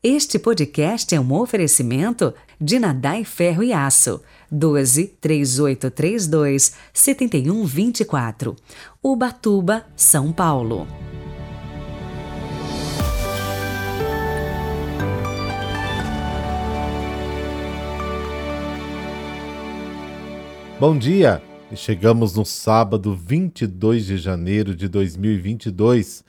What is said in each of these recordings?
Este podcast é um oferecimento de Nadai Ferro e Aço, 12 3832 7124, Ubatuba, São Paulo. Bom dia! Chegamos no sábado 22 de janeiro de 2022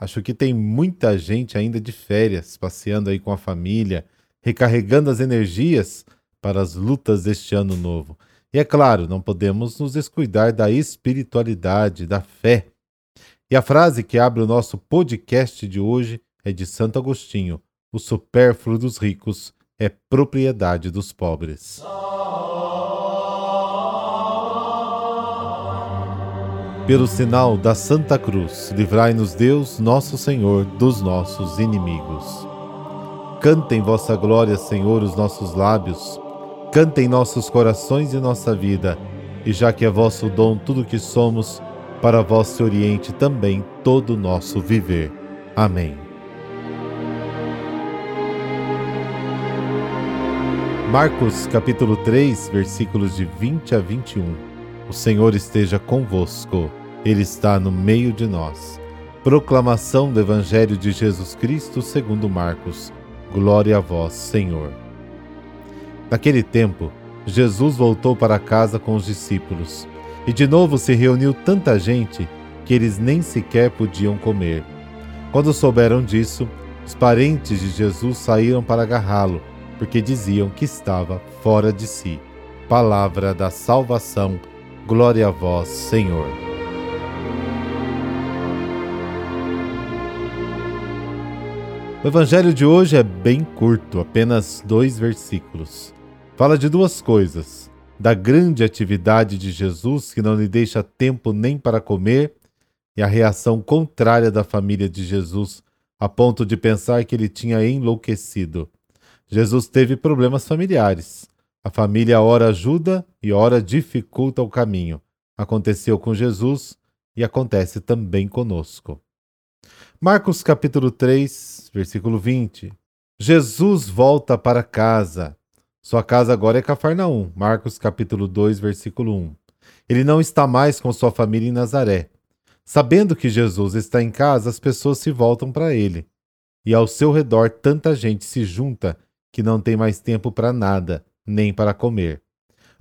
Acho que tem muita gente ainda de férias, passeando aí com a família, recarregando as energias para as lutas deste ano novo. E é claro, não podemos nos descuidar da espiritualidade, da fé. E a frase que abre o nosso podcast de hoje é de Santo Agostinho: O supérfluo dos ricos é propriedade dos pobres. Pelo sinal da Santa Cruz, livrai-nos Deus, nosso Senhor, dos nossos inimigos. Cantem vossa glória, Senhor, os nossos lábios, cantem nossos corações e nossa vida, e já que é vosso dom tudo que somos, para vós se oriente também todo o nosso viver. Amém. Marcos capítulo 3, versículos de 20 a 21. O Senhor esteja convosco. Ele está no meio de nós. Proclamação do Evangelho de Jesus Cristo segundo Marcos. Glória a vós, Senhor. Naquele tempo, Jesus voltou para casa com os discípulos, e de novo se reuniu tanta gente que eles nem sequer podiam comer. Quando souberam disso, os parentes de Jesus saíram para agarrá-lo, porque diziam que estava fora de si. Palavra da salvação. Glória a vós, Senhor. O evangelho de hoje é bem curto, apenas dois versículos. Fala de duas coisas: da grande atividade de Jesus, que não lhe deixa tempo nem para comer, e a reação contrária da família de Jesus, a ponto de pensar que ele tinha enlouquecido. Jesus teve problemas familiares. A família ora ajuda e ora dificulta o caminho. Aconteceu com Jesus e acontece também conosco. Marcos capítulo 3, versículo 20. Jesus volta para casa. Sua casa agora é Cafarnaum. Marcos capítulo 2, versículo 1. Ele não está mais com sua família em Nazaré. Sabendo que Jesus está em casa, as pessoas se voltam para ele. E ao seu redor tanta gente se junta que não tem mais tempo para nada, nem para comer.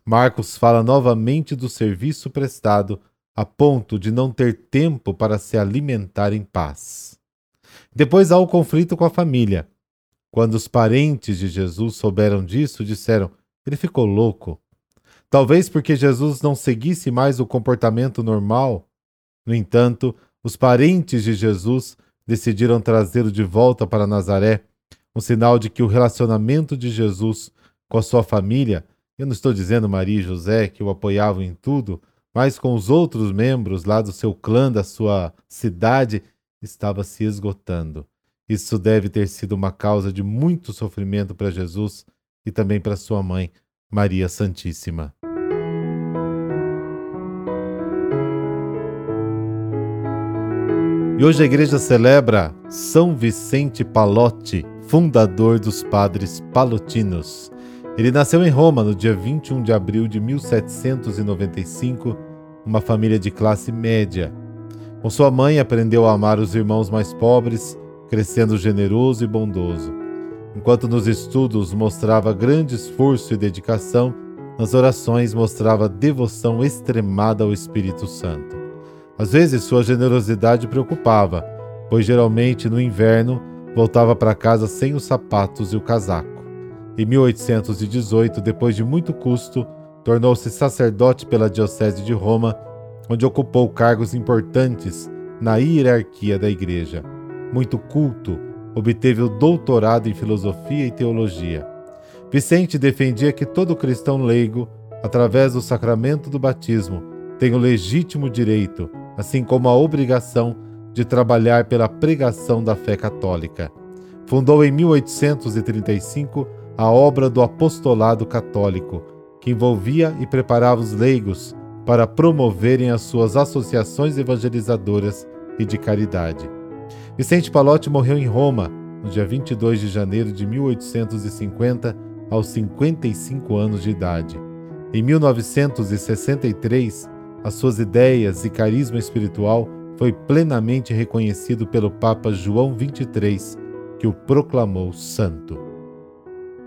Marcos fala novamente do serviço prestado a ponto de não ter tempo para se alimentar em paz. Depois há o conflito com a família. Quando os parentes de Jesus souberam disso, disseram: ele ficou louco. Talvez porque Jesus não seguisse mais o comportamento normal. No entanto, os parentes de Jesus decidiram trazê-lo de volta para Nazaré, um sinal de que o relacionamento de Jesus com a sua família, eu não estou dizendo Maria e José que o apoiavam em tudo, mas com os outros membros lá do seu clã, da sua cidade, estava se esgotando. Isso deve ter sido uma causa de muito sofrimento para Jesus e também para sua mãe, Maria Santíssima. E hoje a igreja celebra São Vicente Palotti, fundador dos padres palotinos. Ele nasceu em Roma no dia 21 de abril de 1795, uma família de classe média. Com sua mãe, aprendeu a amar os irmãos mais pobres, crescendo generoso e bondoso. Enquanto nos estudos mostrava grande esforço e dedicação, nas orações mostrava devoção extremada ao Espírito Santo. Às vezes sua generosidade preocupava, pois geralmente no inverno voltava para casa sem os sapatos e o casaco. Em 1818, depois de muito custo, tornou-se sacerdote pela Diocese de Roma, onde ocupou cargos importantes na hierarquia da Igreja. Muito culto, obteve o doutorado em filosofia e teologia. Vicente defendia que todo cristão leigo, através do sacramento do batismo, tem o legítimo direito, assim como a obrigação, de trabalhar pela pregação da fé católica. Fundou em 1835 a obra do apostolado católico, que envolvia e preparava os leigos para promoverem as suas associações evangelizadoras e de caridade. Vicente Palotti morreu em Roma no dia 22 de janeiro de 1850, aos 55 anos de idade. Em 1963, as suas ideias e carisma espiritual foi plenamente reconhecido pelo Papa João XXIII, que o proclamou santo.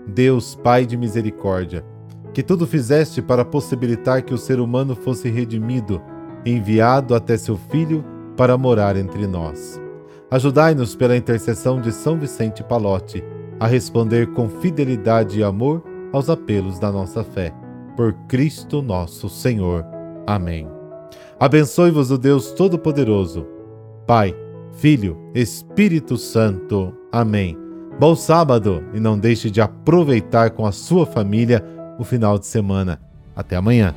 Deus, Pai de misericórdia, que tudo fizeste para possibilitar que o ser humano fosse redimido, enviado até seu Filho para morar entre nós. Ajudai-nos pela intercessão de São Vicente Palotti a responder com fidelidade e amor aos apelos da nossa fé. Por Cristo nosso Senhor. Amém. Abençoe-vos o Deus Todo-Poderoso, Pai, Filho, Espírito Santo. Amém. Bom sábado e não deixe de aproveitar com a sua família o final de semana. Até amanhã.